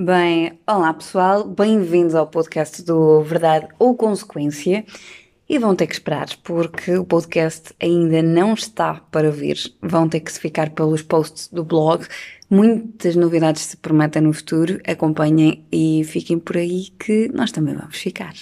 Bem, olá pessoal, bem-vindos ao podcast do Verdade ou Consequência. E vão ter que esperar, porque o podcast ainda não está para vir. Vão ter que se ficar pelos posts do blog. Muitas novidades se prometem no futuro. Acompanhem e fiquem por aí que nós também vamos ficar.